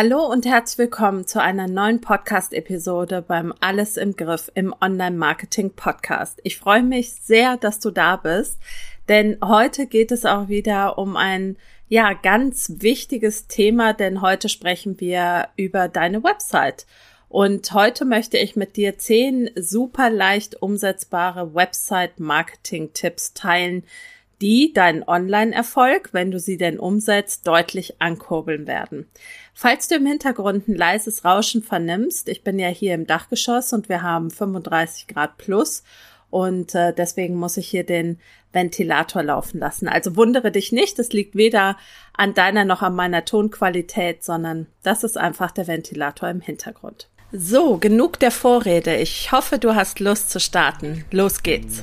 Hallo und herzlich willkommen zu einer neuen Podcast-Episode beim Alles im Griff im Online-Marketing-Podcast. Ich freue mich sehr, dass du da bist, denn heute geht es auch wieder um ein ja ganz wichtiges Thema, denn heute sprechen wir über deine Website. Und heute möchte ich mit dir zehn super leicht umsetzbare Website-Marketing-Tipps teilen, die deinen Online-Erfolg, wenn du sie denn umsetzt, deutlich ankurbeln werden. Falls du im Hintergrund ein leises Rauschen vernimmst, ich bin ja hier im Dachgeschoss und wir haben 35 Grad plus und äh, deswegen muss ich hier den Ventilator laufen lassen. Also wundere dich nicht, es liegt weder an deiner noch an meiner Tonqualität, sondern das ist einfach der Ventilator im Hintergrund. So, genug der Vorrede. Ich hoffe, du hast Lust zu starten. Los geht's.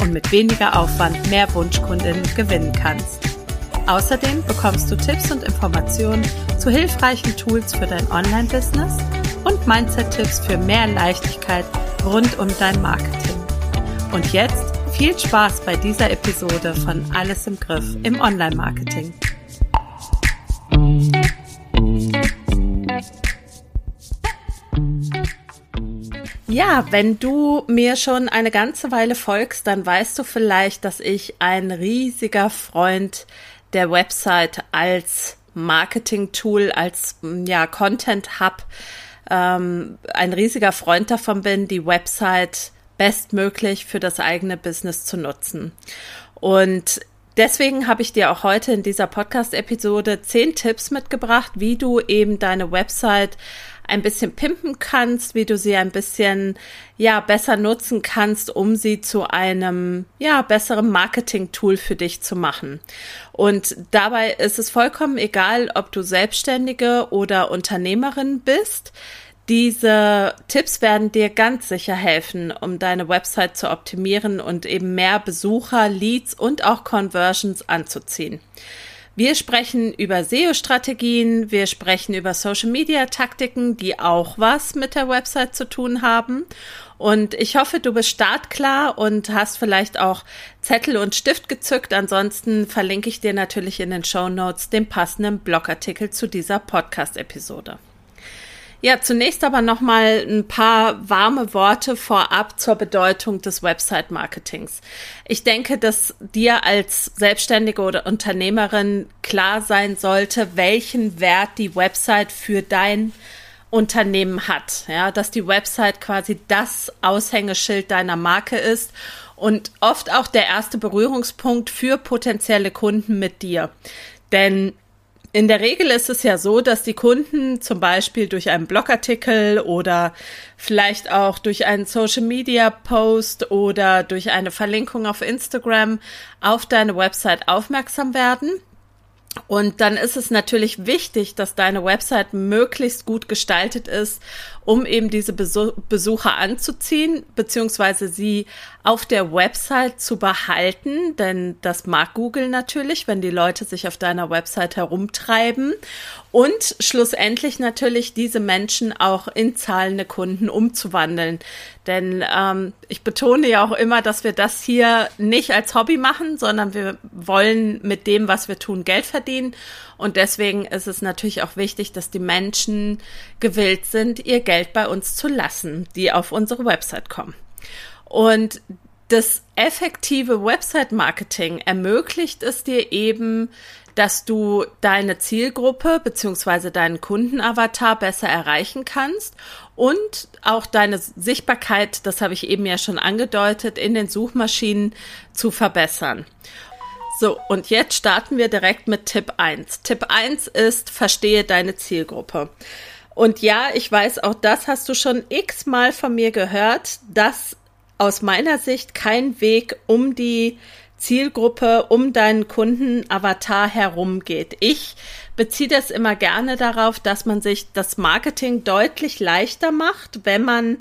und mit weniger Aufwand mehr Wunschkundinnen gewinnen kannst. Außerdem bekommst du Tipps und Informationen zu hilfreichen Tools für dein Online-Business und Mindset-Tipps für mehr Leichtigkeit rund um dein Marketing. Und jetzt viel Spaß bei dieser Episode von Alles im Griff im Online-Marketing. Ja, wenn du mir schon eine ganze Weile folgst, dann weißt du vielleicht, dass ich ein riesiger Freund der Website als Marketing-Tool, als ja, Content-Hub ähm, ein riesiger Freund davon bin, die Website bestmöglich für das eigene Business zu nutzen. Und deswegen habe ich dir auch heute in dieser Podcast-Episode zehn Tipps mitgebracht, wie du eben deine Website ein bisschen pimpen kannst, wie du sie ein bisschen, ja, besser nutzen kannst, um sie zu einem, ja, besseren Marketing-Tool für dich zu machen. Und dabei ist es vollkommen egal, ob du Selbstständige oder Unternehmerin bist. Diese Tipps werden dir ganz sicher helfen, um deine Website zu optimieren und eben mehr Besucher, Leads und auch Conversions anzuziehen. Wir sprechen über SEO-Strategien, wir sprechen über Social-Media-Taktiken, die auch was mit der Website zu tun haben. Und ich hoffe, du bist startklar und hast vielleicht auch Zettel und Stift gezückt. Ansonsten verlinke ich dir natürlich in den Show Notes den passenden Blogartikel zu dieser Podcast-Episode. Ja, zunächst aber nochmal ein paar warme Worte vorab zur Bedeutung des Website-Marketings. Ich denke, dass dir als Selbstständige oder Unternehmerin klar sein sollte, welchen Wert die Website für dein Unternehmen hat. Ja, dass die Website quasi das Aushängeschild deiner Marke ist und oft auch der erste Berührungspunkt für potenzielle Kunden mit dir. Denn in der Regel ist es ja so, dass die Kunden zum Beispiel durch einen Blogartikel oder vielleicht auch durch einen Social Media Post oder durch eine Verlinkung auf Instagram auf deine Website aufmerksam werden. Und dann ist es natürlich wichtig, dass deine Website möglichst gut gestaltet ist, um eben diese Besucher anzuziehen, beziehungsweise sie auf der Website zu behalten, denn das mag Google natürlich, wenn die Leute sich auf deiner Website herumtreiben und schlussendlich natürlich diese Menschen auch in zahlende Kunden umzuwandeln. Denn ähm, ich betone ja auch immer, dass wir das hier nicht als Hobby machen, sondern wir wollen mit dem, was wir tun, Geld verdienen. Und deswegen ist es natürlich auch wichtig, dass die Menschen gewillt sind, ihr Geld bei uns zu lassen, die auf unsere Website kommen. Und das effektive Website-Marketing ermöglicht es dir eben, dass du deine Zielgruppe beziehungsweise deinen Kundenavatar besser erreichen kannst und auch deine Sichtbarkeit, das habe ich eben ja schon angedeutet, in den Suchmaschinen zu verbessern. So, und jetzt starten wir direkt mit Tipp 1. Tipp 1 ist, verstehe deine Zielgruppe. Und ja, ich weiß, auch das hast du schon x-mal von mir gehört, dass aus meiner Sicht kein Weg um die Zielgruppe, um deinen Kunden-Avatar herum geht. Ich beziehe das immer gerne darauf, dass man sich das Marketing deutlich leichter macht, wenn man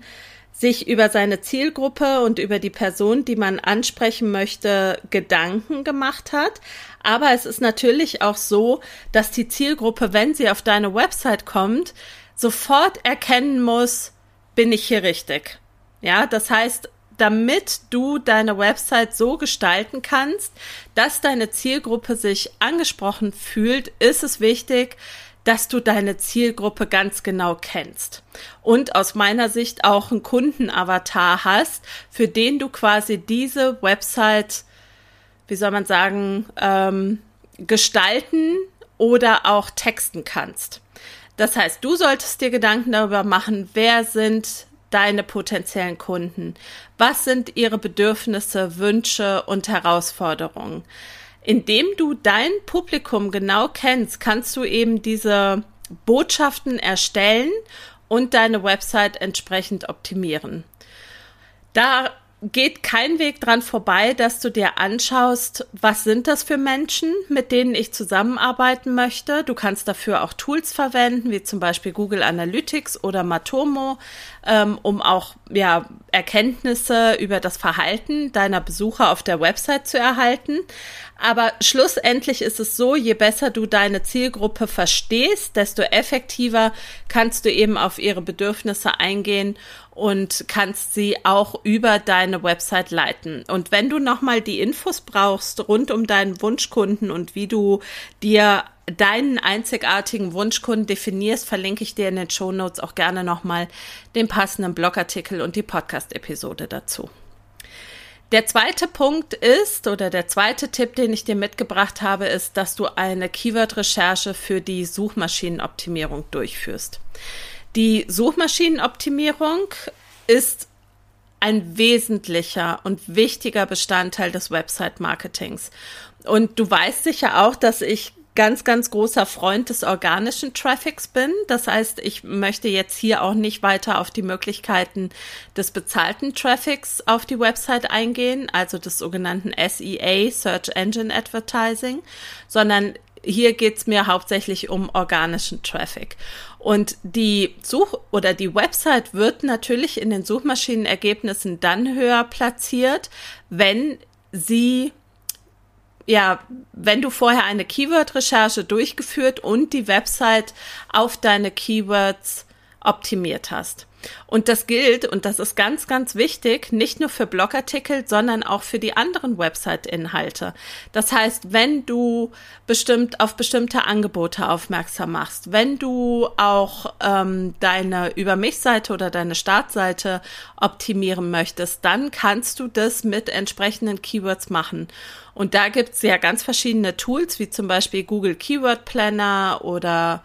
sich über seine Zielgruppe und über die Person, die man ansprechen möchte, Gedanken gemacht hat. Aber es ist natürlich auch so, dass die Zielgruppe, wenn sie auf deine Website kommt, sofort erkennen muss, bin ich hier richtig. Ja, das heißt, damit du deine Website so gestalten kannst, dass deine Zielgruppe sich angesprochen fühlt, ist es wichtig, dass du deine Zielgruppe ganz genau kennst und aus meiner Sicht auch einen Kundenavatar hast, für den du quasi diese Website, wie soll man sagen, ähm, gestalten oder auch texten kannst. Das heißt, du solltest dir Gedanken darüber machen, wer sind deine potenziellen Kunden? Was sind ihre Bedürfnisse, Wünsche und Herausforderungen? Indem du dein Publikum genau kennst, kannst du eben diese Botschaften erstellen und deine Website entsprechend optimieren. Da geht kein Weg dran vorbei, dass du dir anschaust, was sind das für Menschen, mit denen ich zusammenarbeiten möchte. Du kannst dafür auch Tools verwenden, wie zum Beispiel Google Analytics oder Matomo, ähm, um auch ja, Erkenntnisse über das Verhalten deiner Besucher auf der Website zu erhalten. Aber schlussendlich ist es so, je besser du deine Zielgruppe verstehst, desto effektiver kannst du eben auf ihre Bedürfnisse eingehen und kannst sie auch über deine Website leiten. Und wenn du nochmal die Infos brauchst rund um deinen Wunschkunden und wie du dir deinen einzigartigen Wunschkunden definierst, verlinke ich dir in den Show Notes auch gerne nochmal den passenden Blogartikel und die Podcast-Episode dazu. Der zweite Punkt ist, oder der zweite Tipp, den ich dir mitgebracht habe, ist, dass du eine Keyword-Recherche für die Suchmaschinenoptimierung durchführst. Die Suchmaschinenoptimierung ist ein wesentlicher und wichtiger Bestandteil des Website-Marketings. Und du weißt sicher auch, dass ich ganz, ganz großer Freund des organischen Traffics bin. Das heißt, ich möchte jetzt hier auch nicht weiter auf die Möglichkeiten des bezahlten Traffics auf die Website eingehen, also des sogenannten SEA, Search Engine Advertising, sondern hier geht's mir hauptsächlich um organischen Traffic. Und die Such- oder die Website wird natürlich in den Suchmaschinenergebnissen dann höher platziert, wenn sie ja, wenn du vorher eine Keyword-Recherche durchgeführt und die Website auf deine Keywords optimiert hast. Und das gilt, und das ist ganz, ganz wichtig, nicht nur für Blogartikel, sondern auch für die anderen Website-Inhalte. Das heißt, wenn du bestimmt auf bestimmte Angebote aufmerksam machst, wenn du auch ähm, deine Über mich-Seite oder deine Startseite optimieren möchtest, dann kannst du das mit entsprechenden Keywords machen. Und da gibt's ja ganz verschiedene Tools, wie zum Beispiel Google Keyword Planner oder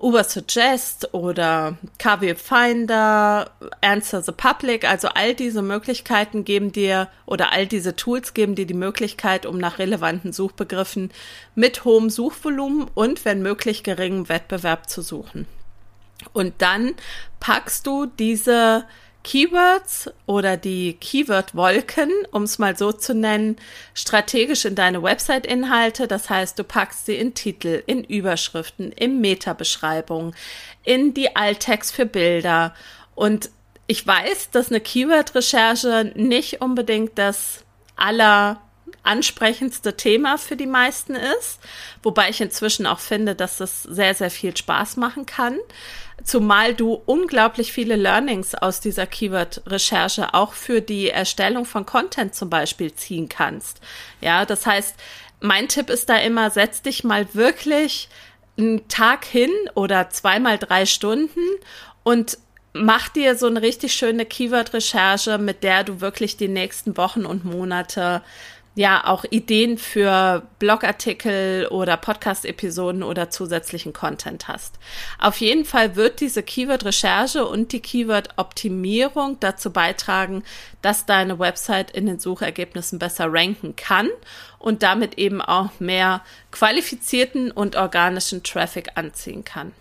Uber Suggest oder KW Finder, Answer the Public, also all diese Möglichkeiten geben dir oder all diese Tools geben dir die Möglichkeit, um nach relevanten Suchbegriffen mit hohem Suchvolumen und wenn möglich geringem Wettbewerb zu suchen. Und dann packst du diese Keywords oder die Keyword-Wolken, um es mal so zu nennen, strategisch in deine Website-Inhalte. Das heißt, du packst sie in Titel, in Überschriften, in Meta-Beschreibung, in die Alttext für Bilder. Und ich weiß, dass eine Keyword-Recherche nicht unbedingt das aller ansprechendste Thema für die meisten ist, wobei ich inzwischen auch finde, dass das sehr, sehr viel Spaß machen kann. Zumal du unglaublich viele Learnings aus dieser Keyword-Recherche auch für die Erstellung von Content zum Beispiel ziehen kannst. Ja, das heißt, mein Tipp ist da immer, setz dich mal wirklich einen Tag hin oder zweimal drei Stunden und mach dir so eine richtig schöne Keyword-Recherche, mit der du wirklich die nächsten Wochen und Monate ja auch Ideen für Blogartikel oder Podcast-Episoden oder zusätzlichen Content hast. Auf jeden Fall wird diese Keyword-Recherche und die Keyword-Optimierung dazu beitragen, dass deine Website in den Suchergebnissen besser ranken kann und damit eben auch mehr qualifizierten und organischen Traffic anziehen kann.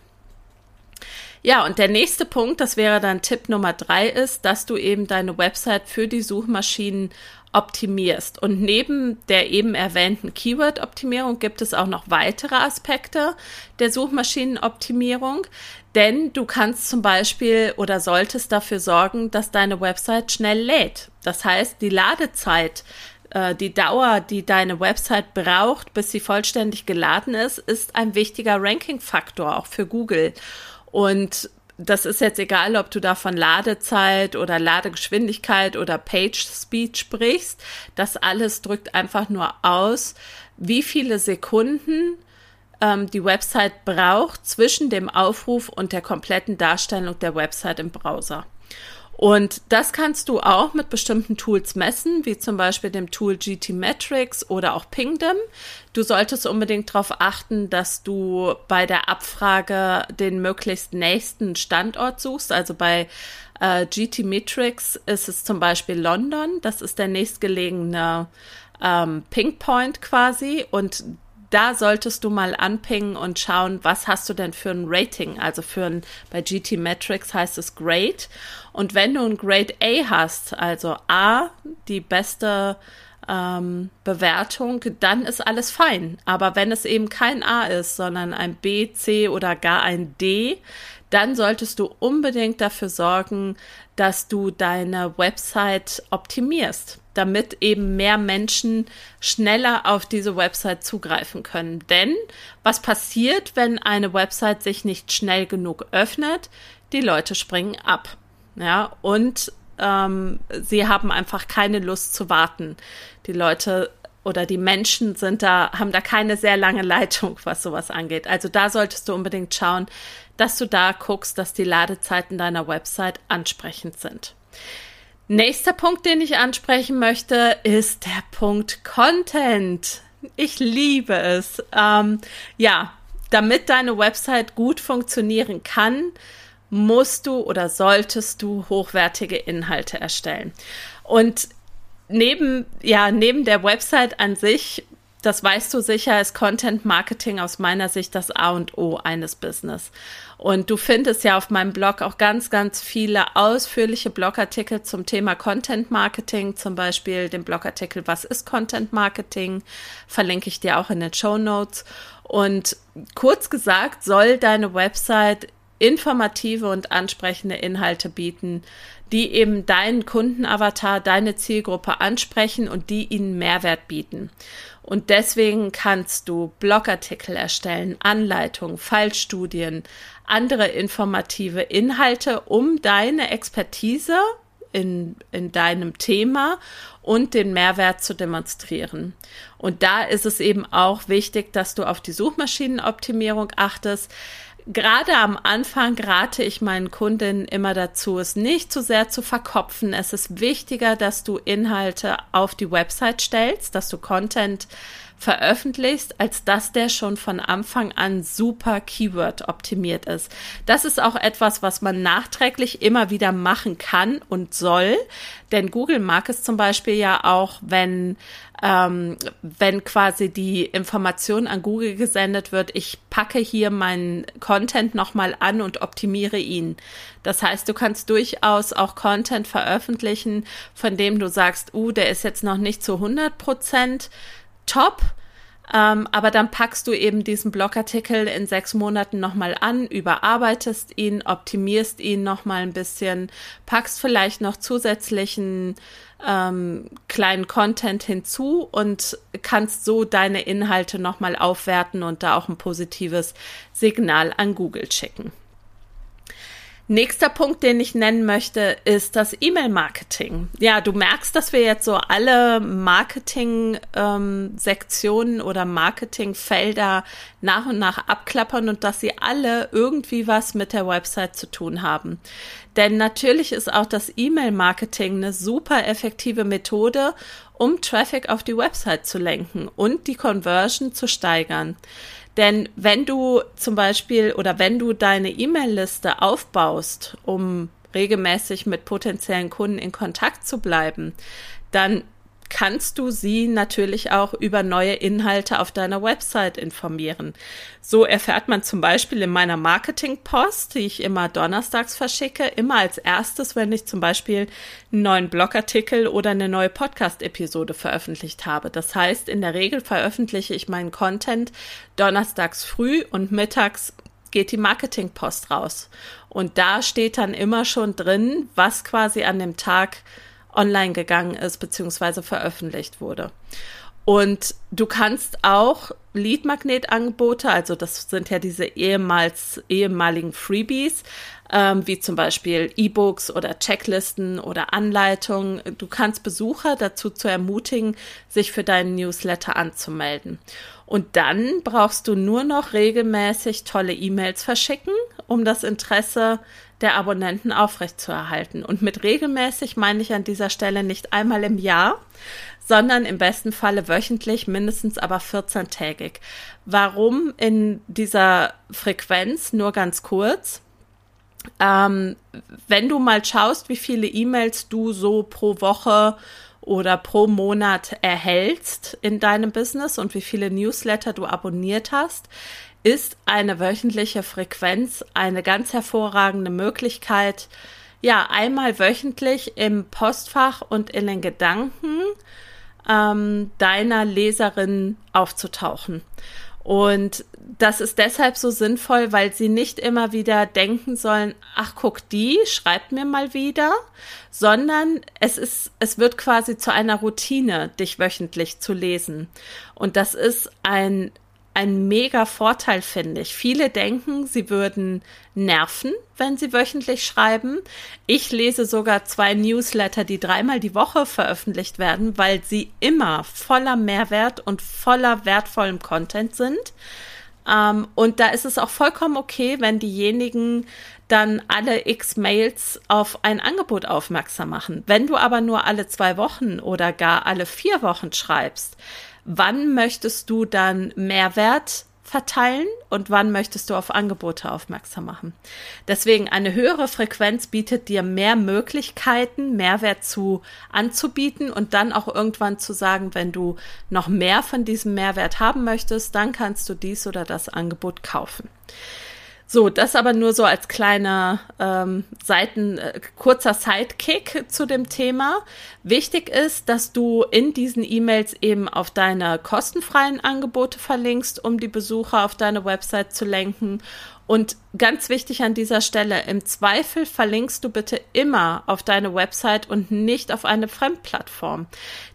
Ja, und der nächste Punkt, das wäre dann Tipp Nummer drei, ist, dass du eben deine Website für die Suchmaschinen optimierst. Und neben der eben erwähnten Keyword-Optimierung gibt es auch noch weitere Aspekte der Suchmaschinenoptimierung. Denn du kannst zum Beispiel oder solltest dafür sorgen, dass deine Website schnell lädt. Das heißt, die Ladezeit äh, die Dauer, die deine Website braucht, bis sie vollständig geladen ist, ist ein wichtiger Ranking-Faktor auch für Google. Und das ist jetzt egal, ob du da von Ladezeit oder Ladegeschwindigkeit oder Page Speed sprichst. Das alles drückt einfach nur aus, wie viele Sekunden ähm, die Website braucht zwischen dem Aufruf und der kompletten Darstellung der Website im Browser. Und das kannst du auch mit bestimmten Tools messen, wie zum Beispiel dem Tool GTmetrix oder auch Pingdom. Du solltest unbedingt darauf achten, dass du bei der Abfrage den möglichst nächsten Standort suchst. Also bei äh, GTmetrix ist es zum Beispiel London. Das ist der nächstgelegene ähm, Pingpoint quasi. Und da solltest du mal anpingen und schauen, was hast du denn für ein Rating? Also für ein, bei GT Metrics heißt es Grade. Und wenn du ein Grade A hast, also A, die beste ähm, Bewertung, dann ist alles fein. Aber wenn es eben kein A ist, sondern ein B, C oder gar ein D, dann solltest du unbedingt dafür sorgen, dass du deine Website optimierst damit eben mehr Menschen schneller auf diese Website zugreifen können. Denn was passiert, wenn eine Website sich nicht schnell genug öffnet? Die Leute springen ab. Ja, und ähm, sie haben einfach keine Lust zu warten. Die Leute oder die Menschen sind da, haben da keine sehr lange Leitung, was sowas angeht. Also da solltest du unbedingt schauen, dass du da guckst, dass die Ladezeiten deiner Website ansprechend sind. Nächster Punkt, den ich ansprechen möchte, ist der Punkt Content. Ich liebe es. Ähm, ja, damit deine Website gut funktionieren kann, musst du oder solltest du hochwertige Inhalte erstellen. Und neben, ja, neben der Website an sich das weißt du sicher, ist Content Marketing aus meiner Sicht das A und O eines Business. Und du findest ja auf meinem Blog auch ganz, ganz viele ausführliche Blogartikel zum Thema Content Marketing, zum Beispiel den Blogartikel Was ist Content Marketing? Verlinke ich dir auch in den Show Notes. Und kurz gesagt soll deine Website informative und ansprechende Inhalte bieten, die eben deinen Kundenavatar, deine Zielgruppe ansprechen und die ihnen Mehrwert bieten. Und deswegen kannst du Blogartikel erstellen, Anleitungen, Fallstudien, andere informative Inhalte, um deine Expertise in, in deinem Thema und den Mehrwert zu demonstrieren. Und da ist es eben auch wichtig, dass du auf die Suchmaschinenoptimierung achtest. Gerade am Anfang rate ich meinen Kundinnen immer dazu, es nicht zu sehr zu verkopfen. Es ist wichtiger, dass du Inhalte auf die Website stellst, dass du Content veröffentlichst, als dass der schon von Anfang an super Keyword optimiert ist. Das ist auch etwas, was man nachträglich immer wieder machen kann und soll, denn Google mag es zum Beispiel ja auch, wenn ähm, wenn quasi die Information an Google gesendet wird, ich packe hier meinen Content nochmal an und optimiere ihn. Das heißt, du kannst durchaus auch Content veröffentlichen, von dem du sagst, uh, der ist jetzt noch nicht zu 100 Prozent top. Ähm, aber dann packst du eben diesen Blogartikel in sechs Monaten nochmal an, überarbeitest ihn, optimierst ihn nochmal ein bisschen, packst vielleicht noch zusätzlichen ähm, kleinen Content hinzu und kannst so deine Inhalte nochmal aufwerten und da auch ein positives Signal an Google schicken. Nächster Punkt, den ich nennen möchte, ist das E-Mail-Marketing. Ja, du merkst, dass wir jetzt so alle Marketing-Sektionen ähm, oder Marketingfelder nach und nach abklappern und dass sie alle irgendwie was mit der Website zu tun haben. Denn natürlich ist auch das E-Mail-Marketing eine super effektive Methode, um Traffic auf die Website zu lenken und die Conversion zu steigern. Denn wenn du zum Beispiel oder wenn du deine E-Mail-Liste aufbaust, um regelmäßig mit potenziellen Kunden in Kontakt zu bleiben, dann kannst du sie natürlich auch über neue Inhalte auf deiner Website informieren. So erfährt man zum Beispiel in meiner Marketing-Post, die ich immer donnerstags verschicke, immer als erstes, wenn ich zum Beispiel einen neuen Blogartikel oder eine neue Podcast-Episode veröffentlicht habe. Das heißt, in der Regel veröffentliche ich meinen Content donnerstags früh und mittags geht die Marketing-Post raus. Und da steht dann immer schon drin, was quasi an dem Tag online gegangen ist, beziehungsweise veröffentlicht wurde. Und du kannst auch Lead-Magnet-Angebote, also das sind ja diese ehemals, ehemaligen Freebies, ähm, wie zum Beispiel E-Books oder Checklisten oder Anleitungen. Du kannst Besucher dazu zu ermutigen, sich für deinen Newsletter anzumelden. Und dann brauchst du nur noch regelmäßig tolle E-Mails verschicken, um das Interesse der Abonnenten aufrechtzuerhalten. Und mit regelmäßig meine ich an dieser Stelle nicht einmal im Jahr, sondern im besten Falle wöchentlich, mindestens aber 14-tägig. Warum in dieser Frequenz? Nur ganz kurz. Ähm, wenn du mal schaust, wie viele E-Mails du so pro Woche oder pro Monat erhältst in deinem Business und wie viele Newsletter du abonniert hast, ist eine wöchentliche Frequenz eine ganz hervorragende Möglichkeit, ja, einmal wöchentlich im Postfach und in den Gedanken ähm, deiner Leserin aufzutauchen. Und das ist deshalb so sinnvoll, weil sie nicht immer wieder denken sollen, ach guck, die schreibt mir mal wieder, sondern es ist, es wird quasi zu einer Routine, dich wöchentlich zu lesen. Und das ist ein ein mega Vorteil, finde ich. Viele denken, sie würden nerven, wenn sie wöchentlich schreiben. Ich lese sogar zwei Newsletter, die dreimal die Woche veröffentlicht werden, weil sie immer voller Mehrwert und voller wertvollem Content sind. Ähm, und da ist es auch vollkommen okay, wenn diejenigen dann alle x Mails auf ein Angebot aufmerksam machen. Wenn du aber nur alle zwei Wochen oder gar alle vier Wochen schreibst, wann möchtest du dann Mehrwert verteilen und wann möchtest du auf Angebote aufmerksam machen. Deswegen eine höhere Frequenz bietet dir mehr Möglichkeiten, Mehrwert zu anzubieten und dann auch irgendwann zu sagen, wenn du noch mehr von diesem Mehrwert haben möchtest, dann kannst du dies oder das Angebot kaufen. So, das aber nur so als kleiner ähm, Seiten, äh, kurzer Sidekick zu dem Thema. Wichtig ist, dass du in diesen E-Mails eben auf deine kostenfreien Angebote verlinkst, um die Besucher auf deine Website zu lenken und ganz wichtig an dieser Stelle, im Zweifel verlinkst du bitte immer auf deine Website und nicht auf eine Fremdplattform.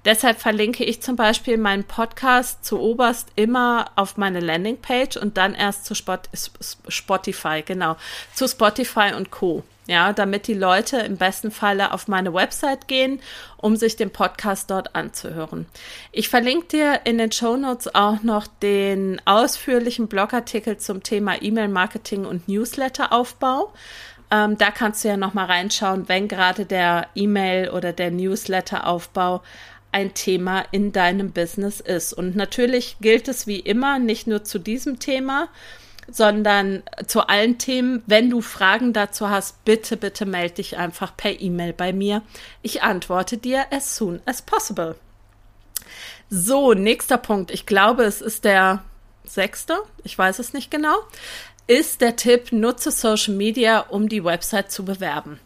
Deshalb verlinke ich zum Beispiel meinen Podcast zu oberst immer auf meine Landingpage und dann erst zu Spotify, genau, zu Spotify und Co ja, damit die Leute im besten Falle auf meine Website gehen, um sich den Podcast dort anzuhören. Ich verlinke dir in den Show Notes auch noch den ausführlichen Blogartikel zum Thema E-Mail-Marketing und Newsletter-Aufbau. Ähm, da kannst du ja noch mal reinschauen, wenn gerade der E-Mail oder der Newsletter-Aufbau ein Thema in deinem Business ist. Und natürlich gilt es wie immer nicht nur zu diesem Thema, sondern zu allen Themen. Wenn du Fragen dazu hast, bitte, bitte melde dich einfach per E-Mail bei mir. Ich antworte dir as soon as possible. So, nächster Punkt. Ich glaube, es ist der sechste. Ich weiß es nicht genau. Ist der Tipp, nutze Social Media, um die Website zu bewerben.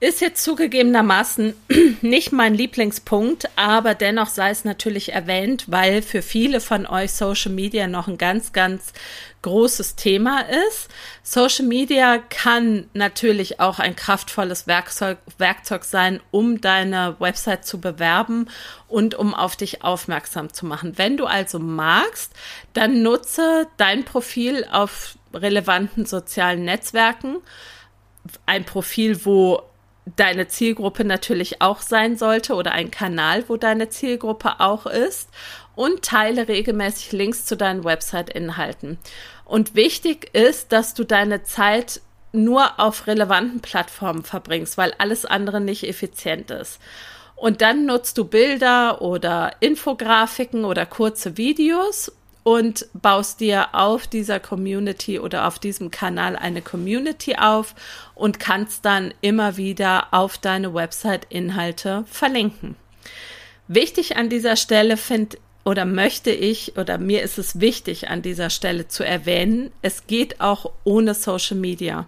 Ist jetzt zugegebenermaßen nicht mein Lieblingspunkt, aber dennoch sei es natürlich erwähnt, weil für viele von euch Social Media noch ein ganz, ganz großes Thema ist. Social Media kann natürlich auch ein kraftvolles Werkzeug, Werkzeug sein, um deine Website zu bewerben und um auf dich aufmerksam zu machen. Wenn du also magst, dann nutze dein Profil auf relevanten sozialen Netzwerken. Ein Profil, wo deine Zielgruppe natürlich auch sein sollte oder ein Kanal, wo deine Zielgruppe auch ist und teile regelmäßig Links zu deinen Website-Inhalten. Und wichtig ist, dass du deine Zeit nur auf relevanten Plattformen verbringst, weil alles andere nicht effizient ist. Und dann nutzt du Bilder oder Infografiken oder kurze Videos und baust dir auf dieser Community oder auf diesem Kanal eine Community auf und kannst dann immer wieder auf deine Website Inhalte verlinken. Wichtig an dieser Stelle finde oder möchte ich oder mir ist es wichtig an dieser Stelle zu erwähnen, es geht auch ohne Social Media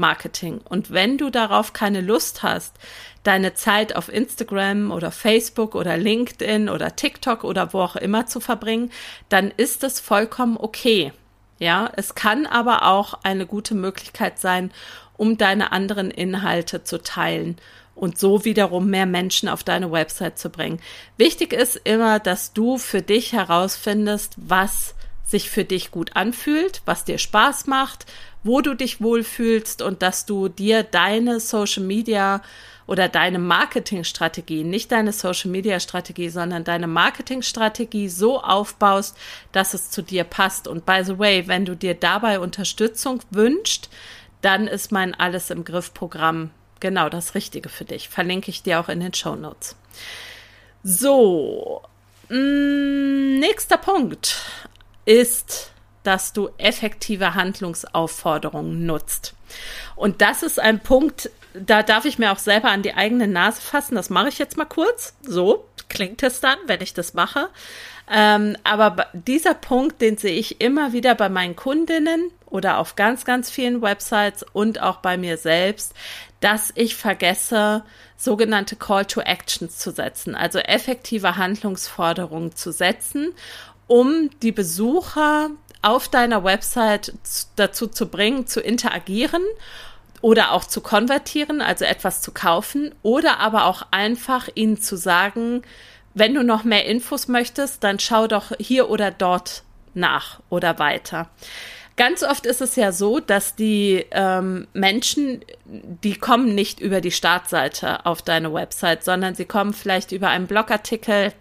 Marketing. Und wenn du darauf keine Lust hast, deine Zeit auf Instagram oder Facebook oder LinkedIn oder TikTok oder wo auch immer zu verbringen, dann ist es vollkommen okay. Ja, es kann aber auch eine gute Möglichkeit sein, um deine anderen Inhalte zu teilen und so wiederum mehr Menschen auf deine Website zu bringen. Wichtig ist immer, dass du für dich herausfindest, was sich für dich gut anfühlt, was dir Spaß macht, wo du dich wohlfühlst und dass du dir deine Social Media oder deine Marketingstrategie, nicht deine Social Media Strategie, sondern deine Marketingstrategie so aufbaust, dass es zu dir passt. Und by the way, wenn du dir dabei Unterstützung wünscht, dann ist mein Alles im Griff Programm genau das Richtige für dich. Verlinke ich dir auch in den Show Notes. So, mm, nächster Punkt ist, dass du effektive Handlungsaufforderungen nutzt. Und das ist ein Punkt, da darf ich mir auch selber an die eigene Nase fassen. Das mache ich jetzt mal kurz. So klingt es dann, wenn ich das mache. Ähm, aber dieser Punkt, den sehe ich immer wieder bei meinen Kundinnen oder auf ganz, ganz vielen Websites und auch bei mir selbst, dass ich vergesse, sogenannte Call to Actions zu setzen, also effektive Handlungsforderungen zu setzen, um die Besucher auf deiner Website dazu zu bringen, zu interagieren oder auch zu konvertieren, also etwas zu kaufen oder aber auch einfach ihnen zu sagen, wenn du noch mehr Infos möchtest, dann schau doch hier oder dort nach oder weiter. Ganz oft ist es ja so, dass die ähm, Menschen, die kommen nicht über die Startseite auf deine Website, sondern sie kommen vielleicht über einen Blogartikel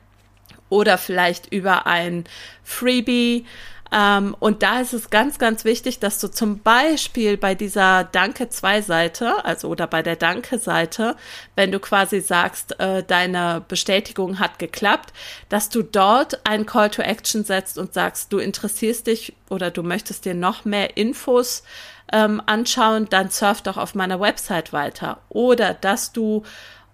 oder vielleicht über ein Freebie ähm, und da ist es ganz, ganz wichtig, dass du zum Beispiel bei dieser Danke-2-Seite, also oder bei der Danke-Seite, wenn du quasi sagst, äh, deine Bestätigung hat geklappt, dass du dort einen Call to Action setzt und sagst, du interessierst dich oder du möchtest dir noch mehr Infos ähm, anschauen, dann surf doch auf meiner Website weiter. Oder dass du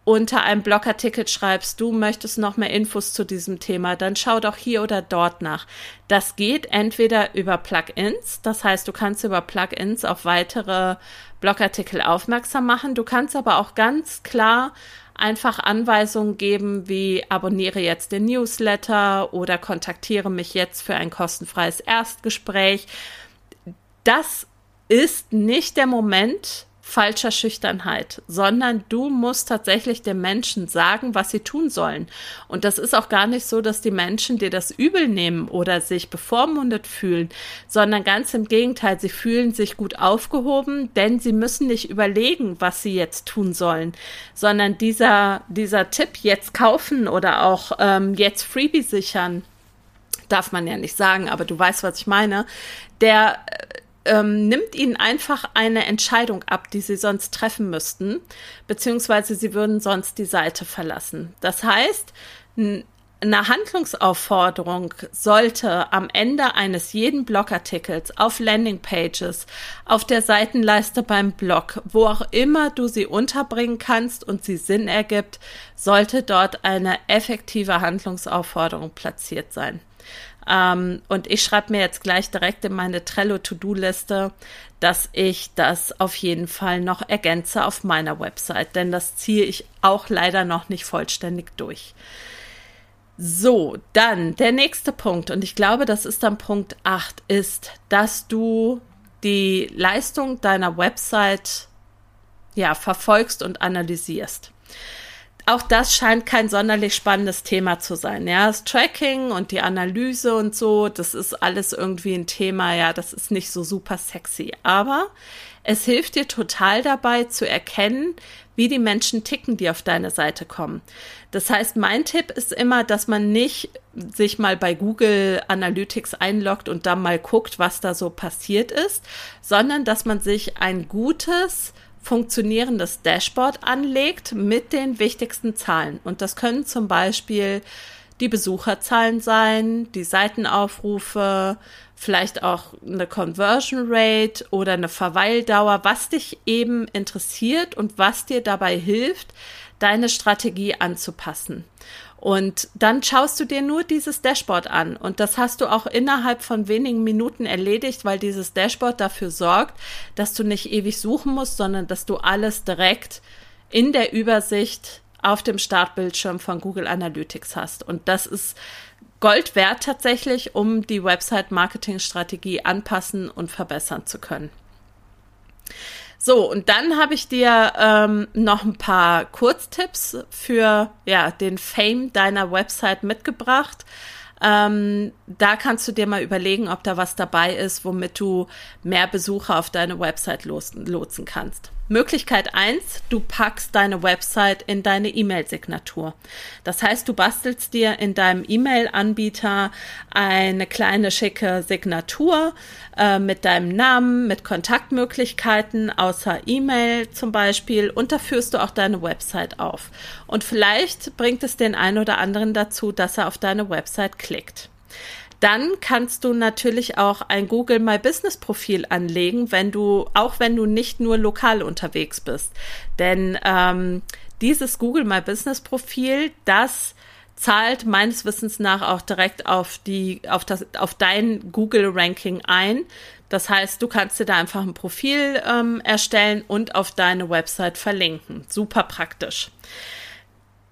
unter einem Blogartikel schreibst, du möchtest noch mehr Infos zu diesem Thema, dann schau doch hier oder dort nach. Das geht entweder über Plugins, das heißt, du kannst über Plugins auf weitere Blogartikel aufmerksam machen. Du kannst aber auch ganz klar einfach Anweisungen geben, wie abonniere jetzt den Newsletter oder kontaktiere mich jetzt für ein kostenfreies Erstgespräch. Das ist nicht der Moment, falscher Schüchternheit, sondern du musst tatsächlich den Menschen sagen, was sie tun sollen. Und das ist auch gar nicht so, dass die Menschen dir das übel nehmen oder sich bevormundet fühlen, sondern ganz im Gegenteil, sie fühlen sich gut aufgehoben, denn sie müssen nicht überlegen, was sie jetzt tun sollen, sondern dieser, dieser Tipp, jetzt kaufen oder auch ähm, jetzt Freebie sichern, darf man ja nicht sagen, aber du weißt, was ich meine, der ähm, nimmt ihnen einfach eine Entscheidung ab, die sie sonst treffen müssten, beziehungsweise sie würden sonst die Seite verlassen. Das heißt, eine Handlungsaufforderung sollte am Ende eines jeden Blogartikels auf Landingpages, auf der Seitenleiste beim Blog, wo auch immer du sie unterbringen kannst und sie Sinn ergibt, sollte dort eine effektive Handlungsaufforderung platziert sein. Ähm, und ich schreibe mir jetzt gleich direkt in meine Trello-To-Do-Liste, dass ich das auf jeden Fall noch ergänze auf meiner Website, denn das ziehe ich auch leider noch nicht vollständig durch. So, dann der nächste Punkt, und ich glaube, das ist dann Punkt 8, ist, dass du die Leistung deiner Website ja verfolgst und analysierst auch das scheint kein sonderlich spannendes Thema zu sein. Ja, das Tracking und die Analyse und so, das ist alles irgendwie ein Thema. Ja, das ist nicht so super sexy. Aber es hilft dir total dabei zu erkennen, wie die Menschen ticken, die auf deine Seite kommen. Das heißt, mein Tipp ist immer, dass man nicht sich mal bei Google Analytics einloggt und dann mal guckt, was da so passiert ist, sondern dass man sich ein gutes funktionierendes Dashboard anlegt mit den wichtigsten Zahlen. Und das können zum Beispiel die Besucherzahlen sein, die Seitenaufrufe, vielleicht auch eine Conversion Rate oder eine Verweildauer, was dich eben interessiert und was dir dabei hilft, deine Strategie anzupassen. Und dann schaust du dir nur dieses Dashboard an. Und das hast du auch innerhalb von wenigen Minuten erledigt, weil dieses Dashboard dafür sorgt, dass du nicht ewig suchen musst, sondern dass du alles direkt in der Übersicht auf dem Startbildschirm von Google Analytics hast. Und das ist Gold wert tatsächlich, um die Website-Marketing-Strategie anpassen und verbessern zu können. So, und dann habe ich dir ähm, noch ein paar Kurztipps für ja, den Fame deiner Website mitgebracht. Ähm, da kannst du dir mal überlegen, ob da was dabei ist, womit du mehr Besucher auf deine Website lotsen kannst. Möglichkeit eins: du packst deine Website in deine E-Mail-Signatur. Das heißt, du bastelst dir in deinem E-Mail-Anbieter eine kleine schicke Signatur äh, mit deinem Namen, mit Kontaktmöglichkeiten außer E-Mail zum Beispiel und da führst du auch deine Website auf. Und vielleicht bringt es den einen oder anderen dazu, dass er auf deine Website klickt. Dann kannst du natürlich auch ein Google My Business Profil anlegen, wenn du, auch wenn du nicht nur lokal unterwegs bist. Denn ähm, dieses Google My Business Profil, das zahlt meines Wissens nach auch direkt auf die, auf das, auf dein Google Ranking ein. Das heißt, du kannst dir da einfach ein Profil ähm, erstellen und auf deine Website verlinken. Super praktisch.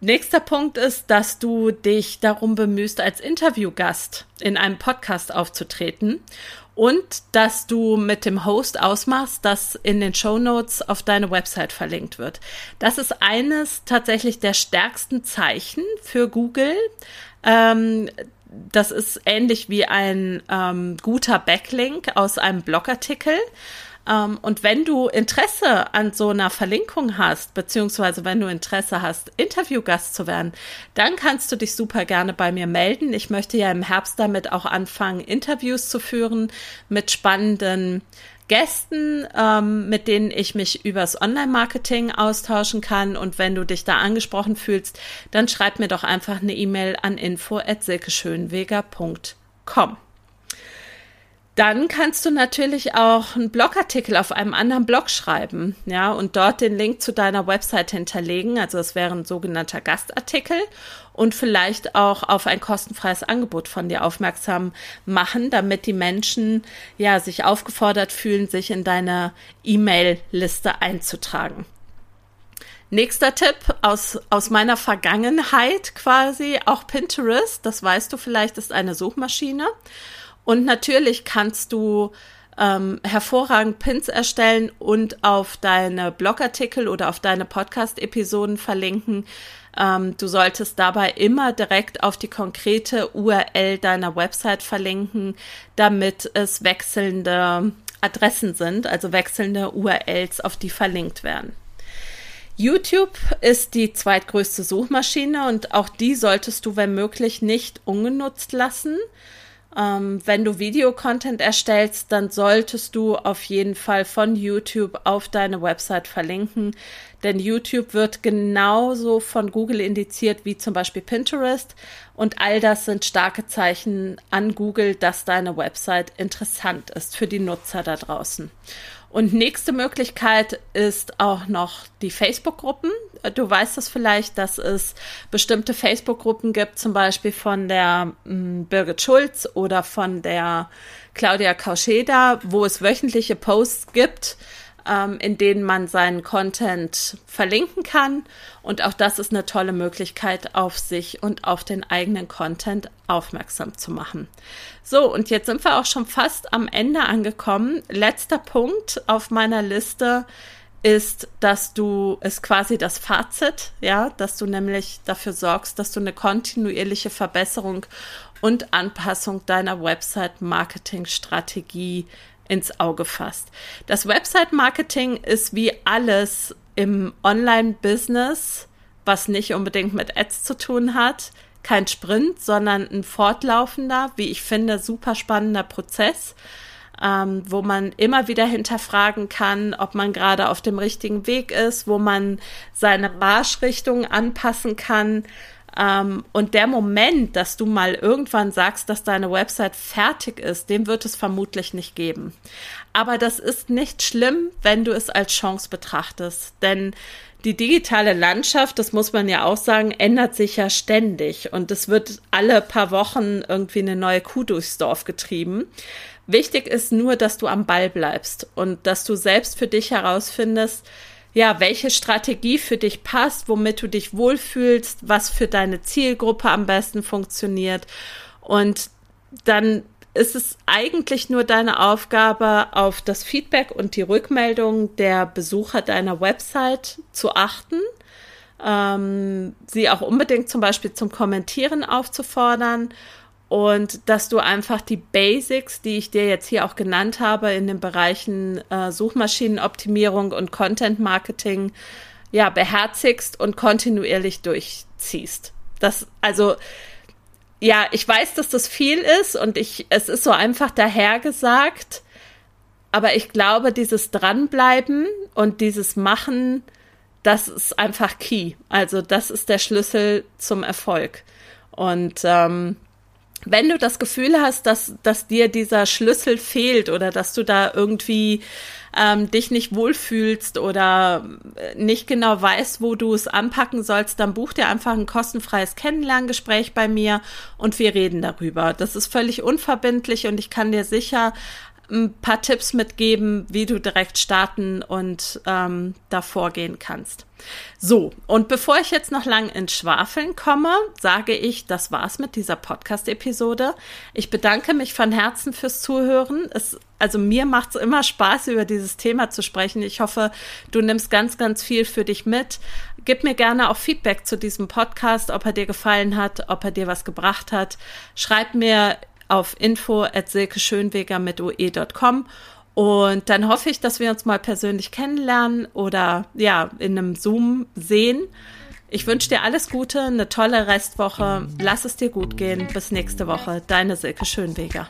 Nächster Punkt ist, dass du dich darum bemühst, als Interviewgast in einem Podcast aufzutreten und dass du mit dem Host ausmachst, dass in den Show Notes auf deine Website verlinkt wird. Das ist eines tatsächlich der stärksten Zeichen für Google. Ähm, das ist ähnlich wie ein ähm, guter Backlink aus einem Blogartikel. Ähm, und wenn du Interesse an so einer Verlinkung hast, beziehungsweise wenn du Interesse hast, Interviewgast zu werden, dann kannst du dich super gerne bei mir melden. Ich möchte ja im Herbst damit auch anfangen, Interviews zu führen mit spannenden Gästen, ähm, mit denen ich mich übers Online-Marketing austauschen kann. Und wenn du dich da angesprochen fühlst, dann schreib mir doch einfach eine E-Mail an info@silkeschönweger.com. Dann kannst du natürlich auch einen Blogartikel auf einem anderen Blog schreiben, ja, und dort den Link zu deiner Website hinterlegen. Also es wäre ein sogenannter Gastartikel und vielleicht auch auf ein kostenfreies Angebot von dir aufmerksam machen, damit die Menschen ja sich aufgefordert fühlen, sich in deine E-Mail-Liste einzutragen. Nächster Tipp aus, aus meiner Vergangenheit quasi, auch Pinterest, das weißt du vielleicht, ist eine Suchmaschine. Und natürlich kannst du ähm, hervorragend Pins erstellen und auf deine Blogartikel oder auf deine Podcast-Episoden verlinken. Ähm, du solltest dabei immer direkt auf die konkrete URL deiner Website verlinken, damit es wechselnde Adressen sind, also wechselnde URLs, auf die verlinkt werden. YouTube ist die zweitgrößte Suchmaschine und auch die solltest du, wenn möglich, nicht ungenutzt lassen. Ähm, wenn du Videocontent erstellst, dann solltest du auf jeden Fall von YouTube auf deine Website verlinken, denn YouTube wird genauso von Google indiziert wie zum Beispiel Pinterest und all das sind starke Zeichen an Google, dass deine Website interessant ist für die Nutzer da draußen. Und nächste Möglichkeit ist auch noch die Facebook-Gruppen. Du weißt es vielleicht, dass es bestimmte Facebook-Gruppen gibt, zum Beispiel von der m, mm, Birgit Schulz oder von der Claudia Kauscheda, wo es wöchentliche Posts gibt, ähm, in denen man seinen Content verlinken kann. Und auch das ist eine tolle Möglichkeit, auf sich und auf den eigenen Content aufmerksam zu machen. So, und jetzt sind wir auch schon fast am Ende angekommen. Letzter Punkt auf meiner Liste ist, dass du es quasi das Fazit, ja, dass du nämlich dafür sorgst, dass du eine kontinuierliche Verbesserung und Anpassung deiner Website-Marketing-Strategie ins Auge fasst. Das Website-Marketing ist wie alles im Online-Business, was nicht unbedingt mit Ads zu tun hat, kein Sprint, sondern ein fortlaufender, wie ich finde, super spannender Prozess, ähm, wo man immer wieder hinterfragen kann, ob man gerade auf dem richtigen Weg ist, wo man seine Marschrichtung anpassen kann, Ähm, und der Moment, dass du mal irgendwann sagst, dass deine Website fertig ist, den wird es vermutlich nicht geben. Aber das ist nicht schlimm, wenn du es als Chance betrachtest. Denn die digitale Landschaft, das muss man ja auch sagen, ändert sich ja ständig und es wird alle paar Wochen irgendwie eine neue Kuh durchs Dorf getrieben. Wichtig ist nur, dass du am Ball bleibst und dass du selbst für dich herausfindest, ja, welche Strategie für dich passt, womit du dich wohlfühlst, was für deine Zielgruppe am besten funktioniert. Und dann ist es eigentlich nur deine Aufgabe, auf das Feedback und die Rückmeldung der Besucher deiner Website zu achten, ähm, sie auch unbedingt zum Beispiel zum Kommentieren aufzufordern und dass du einfach die Basics, die ich dir jetzt hier auch genannt habe, in den Bereichen äh, Suchmaschinenoptimierung und Content Marketing, ja, beherzigst und kontinuierlich durchziehst. Das, also, ja, ich weiß, dass das viel ist und ich, es ist so einfach dahergesagt, aber ich glaube, dieses Dranbleiben und dieses Machen, das ist einfach key. Also, das ist der Schlüssel zum Erfolg. Und ähm, wenn du das Gefühl hast, dass, dass dir dieser Schlüssel fehlt oder dass du da irgendwie ähm, dich nicht wohlfühlst oder nicht genau weißt, wo du es anpacken sollst, dann buch dir einfach ein kostenfreies Kennenlerngespräch bei mir und wir reden darüber. Das ist völlig unverbindlich und ich kann dir sicher ein paar Tipps mitgeben, wie du direkt starten und ähm, da vorgehen kannst. So, und bevor ich jetzt noch lang ins Schwafeln komme, sage ich, das war's mit dieser Podcast-Episode. Ich bedanke mich von Herzen fürs Zuhören. Es, also mir macht es immer Spaß, über dieses Thema zu sprechen. Ich hoffe, du nimmst ganz, ganz viel für dich mit. Gib mir gerne auch Feedback zu diesem Podcast, ob er dir gefallen hat, ob er dir was gebracht hat. Schreib mir auf info at silkeschönweger mit oe.com und dann hoffe ich, dass wir uns mal persönlich kennenlernen oder ja, in einem Zoom sehen. Ich wünsche dir alles Gute, eine tolle Restwoche. Lass es dir gut gehen. Bis nächste Woche. Deine Silke Schönweger.